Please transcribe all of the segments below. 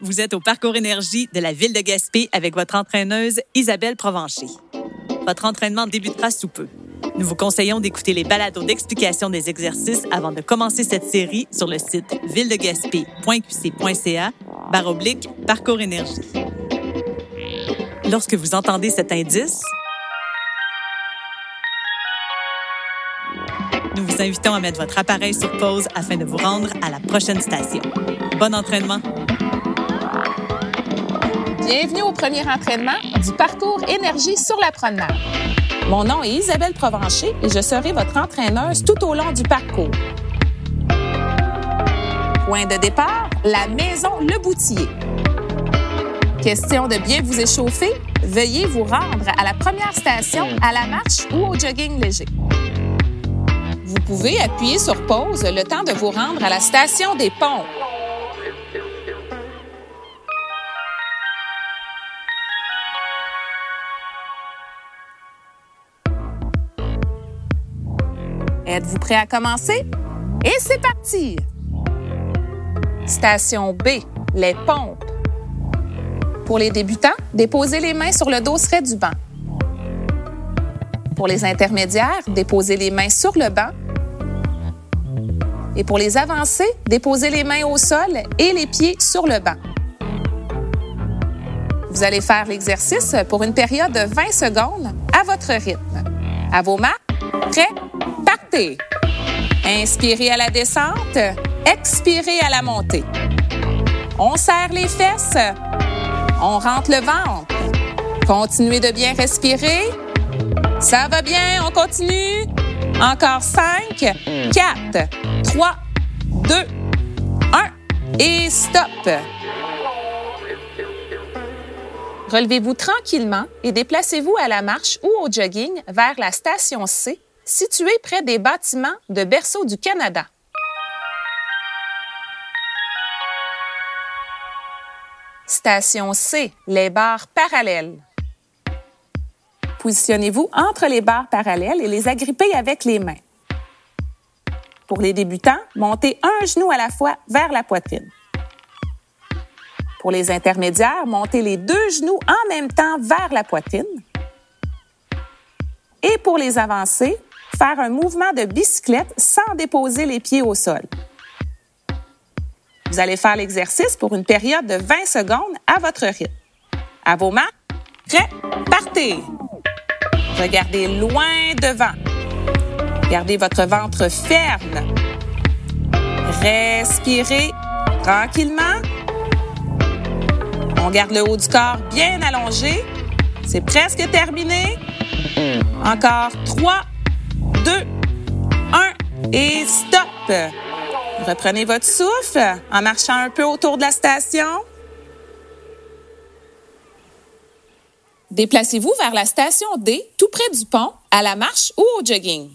Vous êtes au Parcours Énergie de la ville de Gaspé avec votre entraîneuse Isabelle Provencher. Votre entraînement débutera sous peu. Nous vous conseillons d'écouter les balados d'explication des exercices avant de commencer cette série sur le site villedegaspé.qc.ca oblique Parcours Énergie. Lorsque vous entendez cet indice, nous vous invitons à mettre votre appareil sur pause afin de vous rendre à la prochaine station. Bon entraînement! Bienvenue au premier entraînement du parcours Énergie sur la promenade. Mon nom est Isabelle Provencher et je serai votre entraîneuse tout au long du parcours. Point de départ, la maison Le Boutier. Question de bien vous échauffer, veuillez vous rendre à la première station à la marche ou au jogging léger. Vous pouvez appuyer sur pause le temps de vous rendre à la station des ponts. Êtes-vous prêt à commencer? Et c'est parti! Station B, les pompes. Pour les débutants, déposez les mains sur le dosseret du banc. Pour les intermédiaires, déposez les mains sur le banc. Et pour les avancés, déposez les mains au sol et les pieds sur le banc. Vous allez faire l'exercice pour une période de 20 secondes à votre rythme. À vos mains, prêts, Inspirez à la descente, expirez à la montée. On serre les fesses, on rentre le ventre. Continuez de bien respirer. Ça va bien, on continue. Encore 5, 4, 3, 2, 1 et stop. Relevez-vous tranquillement et déplacez-vous à la marche ou au jogging vers la station C, située près des bâtiments de Berceau du Canada. Station C, les barres parallèles. Positionnez-vous entre les barres parallèles et les agrippez avec les mains. Pour les débutants, montez un genou à la fois vers la poitrine. Pour les intermédiaires, montez les deux genoux en même temps vers la poitrine. Et pour les avancés, faire un mouvement de bicyclette sans déposer les pieds au sol. Vous allez faire l'exercice pour une période de 20 secondes à votre rythme. À vos mains, prêts, partez. Regardez loin devant. Gardez votre ventre ferme. Respirez tranquillement. On garde le haut du corps bien allongé. C'est presque terminé. Encore 3, 2, 1 et stop. Reprenez votre souffle en marchant un peu autour de la station. Déplacez-vous vers la station D, tout près du pont, à la marche ou au jogging.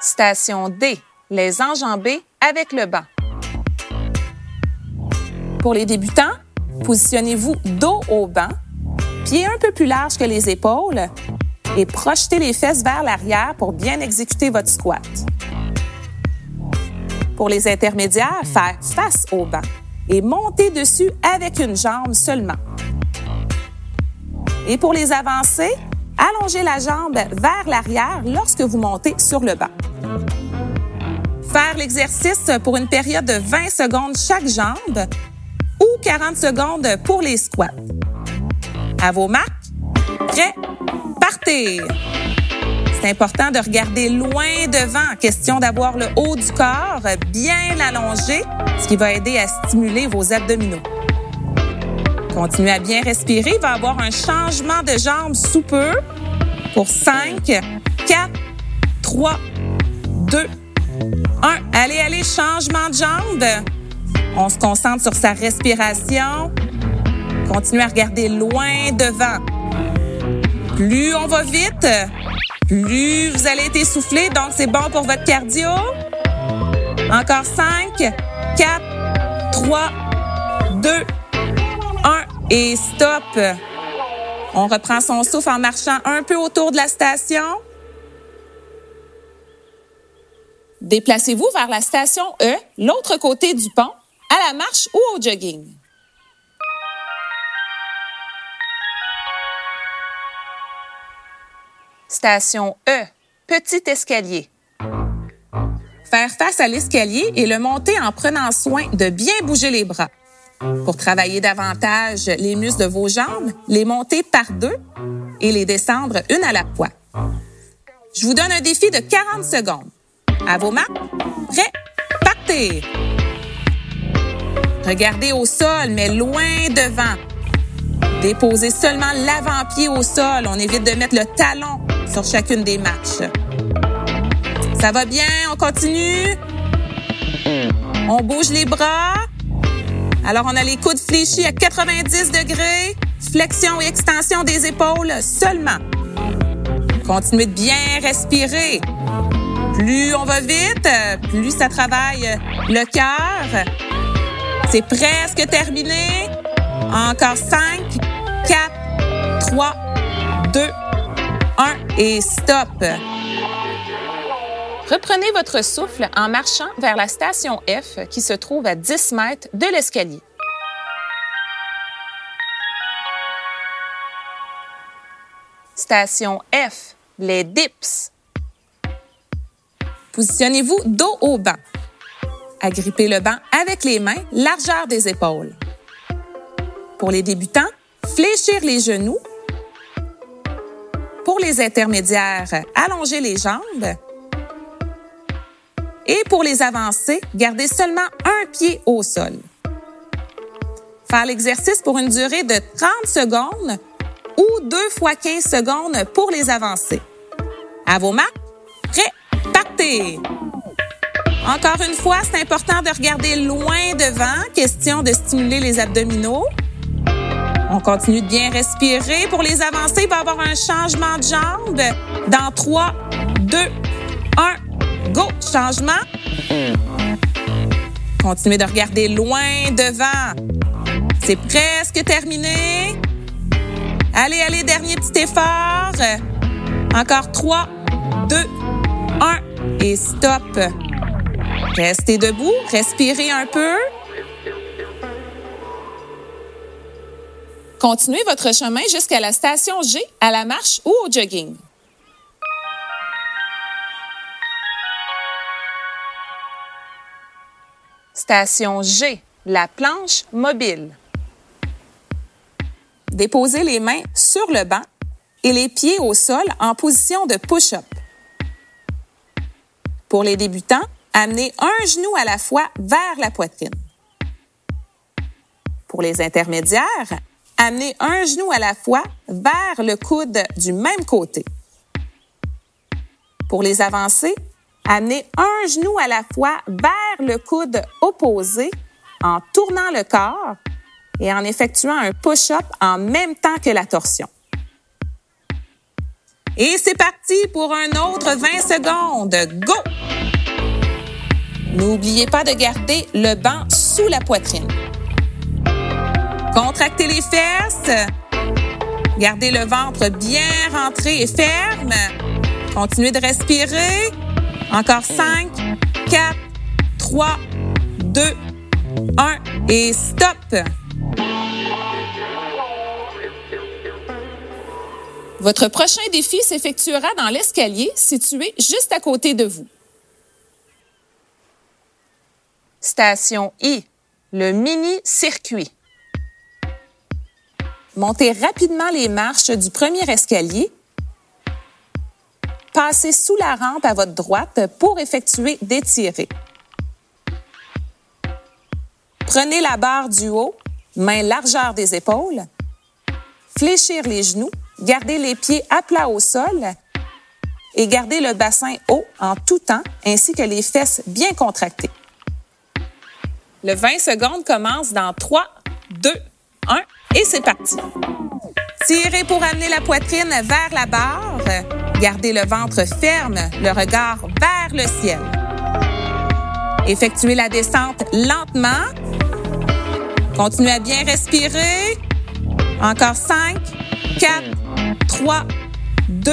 Station D, les enjambées avec le banc. Pour les débutants, positionnez-vous dos au banc, pieds un peu plus larges que les épaules et projetez les fesses vers l'arrière pour bien exécuter votre squat. Pour les intermédiaires, faire face au banc et monter dessus avec une jambe seulement. Et pour les avancés, allongez la jambe vers l'arrière lorsque vous montez sur le banc. Faire l'exercice pour une période de 20 secondes chaque jambe ou 40 secondes pour les squats. À vos marques, prêts, C'est important de regarder loin devant, question d'avoir le haut du corps bien allongé, ce qui va aider à stimuler vos abdominaux. Continuez à bien respirer, il va avoir un changement de jambes sous peu pour 5, 4, 3, 2, 1. Allez, allez, changement de jambes. On se concentre sur sa respiration. Continuez à regarder loin devant. Plus on va vite, plus vous allez être essoufflé, donc c'est bon pour votre cardio. Encore 5, 4, 3, 2, 1 et stop. On reprend son souffle en marchant un peu autour de la station. Déplacez-vous vers la station E, l'autre côté du pont, à la marche ou au jogging. Station E, petit escalier. Faire face à l'escalier et le monter en prenant soin de bien bouger les bras. Pour travailler davantage les muscles de vos jambes, les monter par deux et les descendre une à la fois. Je vous donne un défi de 40 secondes. À vos mains, prêts, partez! Regardez au sol, mais loin devant. Déposez seulement l'avant-pied au sol. On évite de mettre le talon sur chacune des marches. Ça va bien? On continue? On bouge les bras? Alors, on a les coudes fléchis à 90 degrés. Flexion et extension des épaules seulement. Continuez de bien respirer. Plus on va vite, plus ça travaille le cœur. C'est presque terminé. Encore 5, 4, 3, 2, 1 et stop. Reprenez votre souffle en marchant vers la station F qui se trouve à 10 mètres de l'escalier. Station F, les dips. Positionnez-vous dos au banc. Agrippez le banc avec les mains, largeur des épaules. Pour les débutants, fléchir les genoux. Pour les intermédiaires, allonger les jambes. Et pour les avancés, gardez seulement un pied au sol. Faire l'exercice pour une durée de 30 secondes ou 2 fois 15 secondes pour les avancés. À vos mains, prêts, partez! Encore une fois, c'est important de regarder loin devant, question de stimuler les abdominaux. On continue de bien respirer. Pour les avancées, il va y avoir un changement de jambe. Dans 3, 2, 1, go! Changement. Continuez de regarder loin devant. C'est presque terminé. Allez, allez, dernier petit effort. Encore 3, 2, 1 et stop. Restez debout, respirez un peu. Continuez votre chemin jusqu'à la station G, à la marche ou au jogging. Station G, la planche mobile. Déposez les mains sur le banc et les pieds au sol en position de push-up. Pour les débutants, amenez un genou à la fois vers la poitrine. Pour les intermédiaires, amenez un genou à la fois vers le coude du même côté. Pour les avancés, amenez un genou à la fois vers le coude opposé en tournant le corps et en effectuant un push-up en même temps que la torsion. Et c'est parti pour un autre 20 secondes. Go! N'oubliez pas de garder le banc sous la poitrine. Contractez les fesses. Gardez le ventre bien rentré et ferme. Continuez de respirer. Encore 5, 4, 3, 2, 1 et stop. Votre prochain défi s'effectuera dans l'escalier situé juste à côté de vous. Station I, le mini-circuit. Montez rapidement les marches du premier escalier. Passez sous la rampe à votre droite pour effectuer des tirées. Prenez la barre du haut, main largeur des épaules. Fléchir les genoux, gardez les pieds à plat au sol et gardez le bassin haut en tout temps ainsi que les fesses bien contractées. Le 20 secondes commence dans 3, 2, 1 et c'est parti. Tirez pour amener la poitrine vers la barre. Gardez le ventre ferme, le regard vers le ciel. Effectuez la descente lentement. Continuez à bien respirer. Encore 5, 4, 3, 2,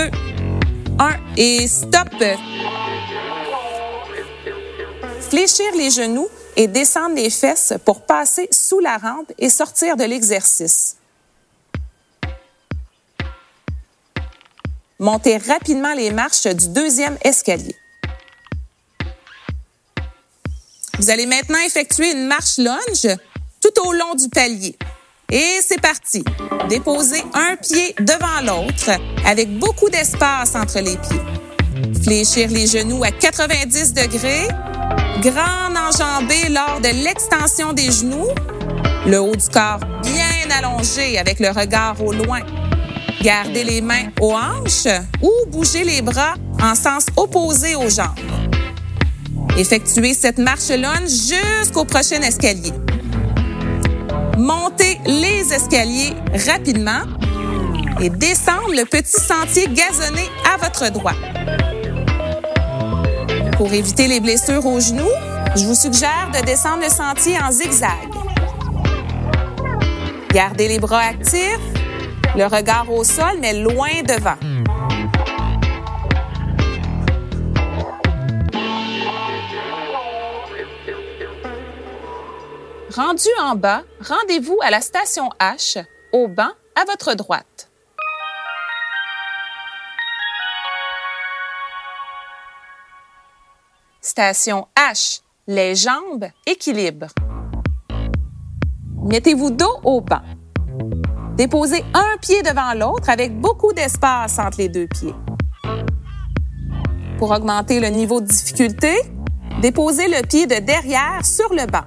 1 et stop. Fléchir les genoux et descendre les fesses pour passer sous la rampe et sortir de l'exercice. Montez rapidement les marches du deuxième escalier. Vous allez maintenant effectuer une marche lunge tout au long du palier. Et c'est parti. Déposez un pied devant l'autre avec beaucoup d'espace entre les pieds. Fléchir les genoux à 90 degrés. Grande enjambée lors de l'extension des genoux. Le haut du corps bien allongé avec le regard au loin. Gardez les mains aux hanches ou bougez les bras en sens opposé aux jambes. Effectuez cette marche lunge jusqu'au prochain escalier. Montez les escaliers rapidement et descendre le petit sentier gazonné à votre droite. Pour éviter les blessures aux genoux, je vous suggère de descendre le sentier en zigzag. Gardez les bras actifs, le regard au sol, mais loin devant. Rendu en bas, rendez-vous à la station H, au banc à votre droite. H, les jambes, équilibre. Mettez-vous dos au banc. Déposez un pied devant l'autre avec beaucoup d'espace entre les deux pieds. Pour augmenter le niveau de difficulté, déposez le pied de derrière sur le banc.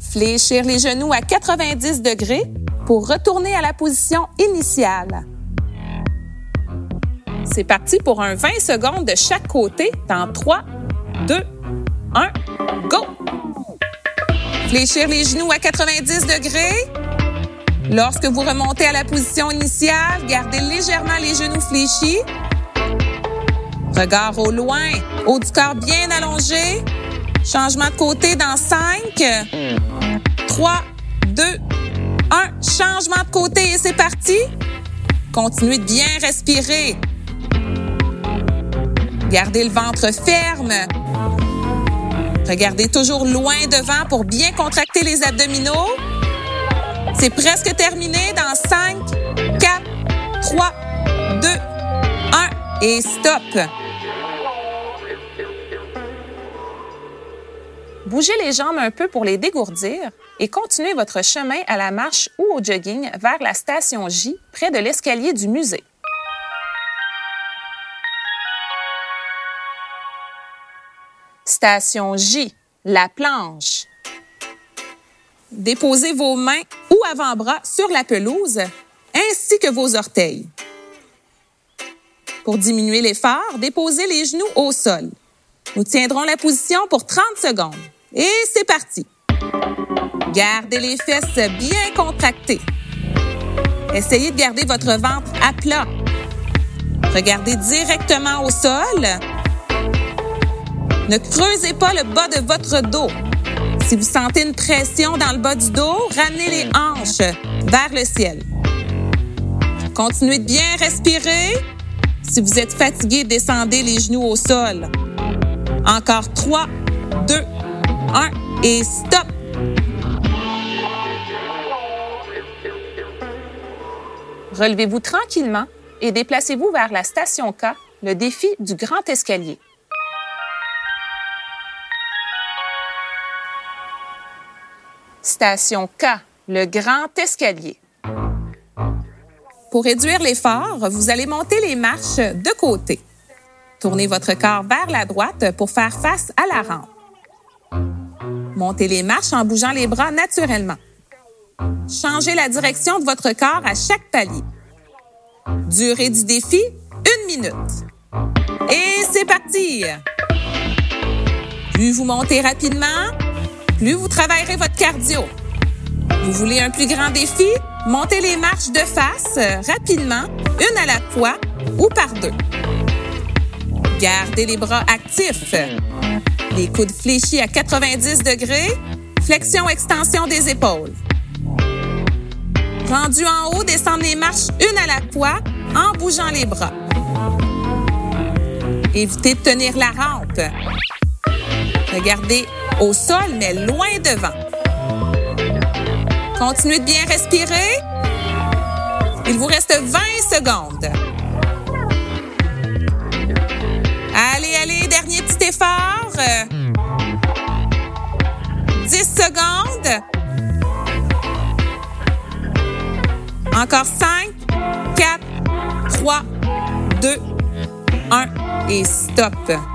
Fléchir les genoux à 90 degrés pour retourner à la position initiale. C'est parti pour un 20 secondes de chaque côté dans 3, 2, 1, go! Fléchir les genoux à 90 degrés. Lorsque vous remontez à la position initiale, gardez légèrement les genoux fléchis. Regard au loin, haut du corps bien allongé. Changement de côté dans 5, 3, 2, 1. Changement de côté et c'est parti. Continuez de bien respirer. Gardez le ventre ferme. Regardez toujours loin devant pour bien contracter les abdominaux. C'est presque terminé dans 5, 4, 3, 2, 1 et stop. Bougez les jambes un peu pour les dégourdir et continuez votre chemin à la marche ou au jogging vers la station J près de l'escalier du musée. Station J, la planche. Déposez vos mains ou avant-bras sur la pelouse ainsi que vos orteils. Pour diminuer l'effort, déposez les genoux au sol. Nous tiendrons la position pour 30 secondes. Et c'est parti. Gardez les fesses bien contractées. Essayez de garder votre ventre à plat. Regardez directement au sol. Ne creusez pas le bas de votre dos. Si vous sentez une pression dans le bas du dos, ramenez les hanches vers le ciel. Continuez de bien respirer. Si vous êtes fatigué, descendez les genoux au sol. Encore 3, 2, 1 et stop. Relevez-vous tranquillement et déplacez-vous vers la station K, le défi du grand escalier. Station K, le grand escalier. Pour réduire l'effort, vous allez monter les marches de côté. Tournez votre corps vers la droite pour faire face à la rampe. Montez les marches en bougeant les bras naturellement. Changez la direction de votre corps à chaque palier. Durée du défi, une minute. Et c'est parti! Plus vous montez rapidement, plus vous travaillerez votre cardio. Vous voulez un plus grand défi? Montez les marches de face rapidement, une à la fois ou par deux. Gardez les bras actifs. Les coudes fléchis à 90 degrés. Flexion-extension des épaules. Rendu en haut, descendez les marches une à la fois en bougeant les bras. Évitez de tenir la rampe. Regardez au sol, mais loin devant. Continuez de bien respirer. Il vous reste 20 secondes. Allez, allez, dernier petit effort. 10 secondes. Encore 5, 4, 3, 2, 1 et stop.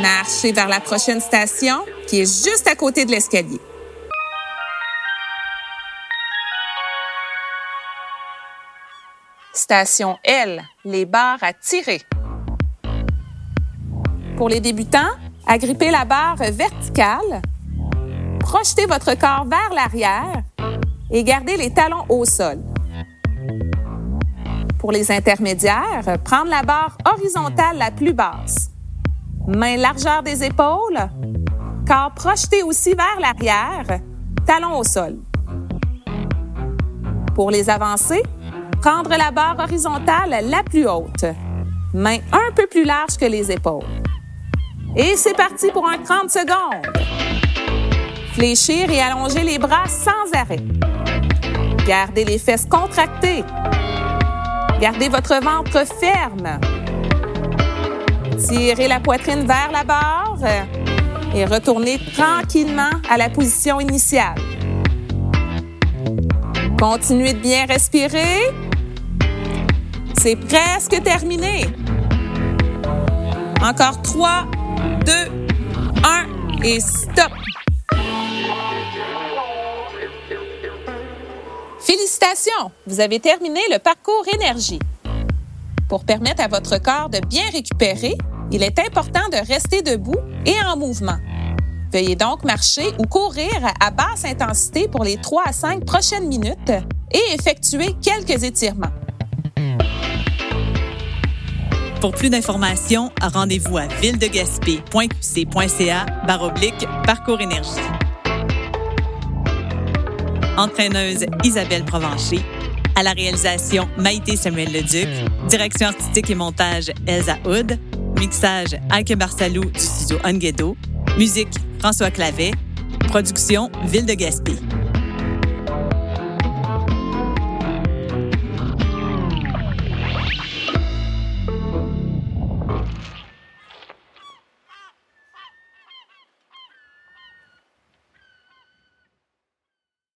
Marchez vers la prochaine station qui est juste à côté de l'escalier. Station L, les barres à tirer. Pour les débutants, agrippez la barre verticale, projetez votre corps vers l'arrière et gardez les talons au sol. Pour les intermédiaires, prendre la barre horizontale la plus basse. Main largeur des épaules, corps projeté aussi vers l'arrière, talons au sol. Pour les avancés, prendre la barre horizontale la plus haute, main un peu plus large que les épaules. Et c'est parti pour un 30 secondes. Fléchir et allonger les bras sans arrêt. Gardez les fesses contractées. Gardez votre ventre ferme. Tirez la poitrine vers la barre et retournez tranquillement à la position initiale. Continuez de bien respirer. C'est presque terminé. Encore 3, 2, 1 et stop. Félicitations, vous avez terminé le parcours énergie. Pour permettre à votre corps de bien récupérer, il est important de rester debout et en mouvement. Veuillez donc marcher ou courir à basse intensité pour les 3 à 5 prochaines minutes et effectuer quelques étirements. Pour plus d'informations, rendez-vous à villedegaspé.qc.ca baroblique parcours énergie. Entraîneuse Isabelle Provencher. À la réalisation, Maïté Samuel Leduc. Direction artistique et montage, Elsa Hood. Mixage, Alke Barsalou du studio Onguedo. Musique, François Clavet. Production, Ville de Gaspé.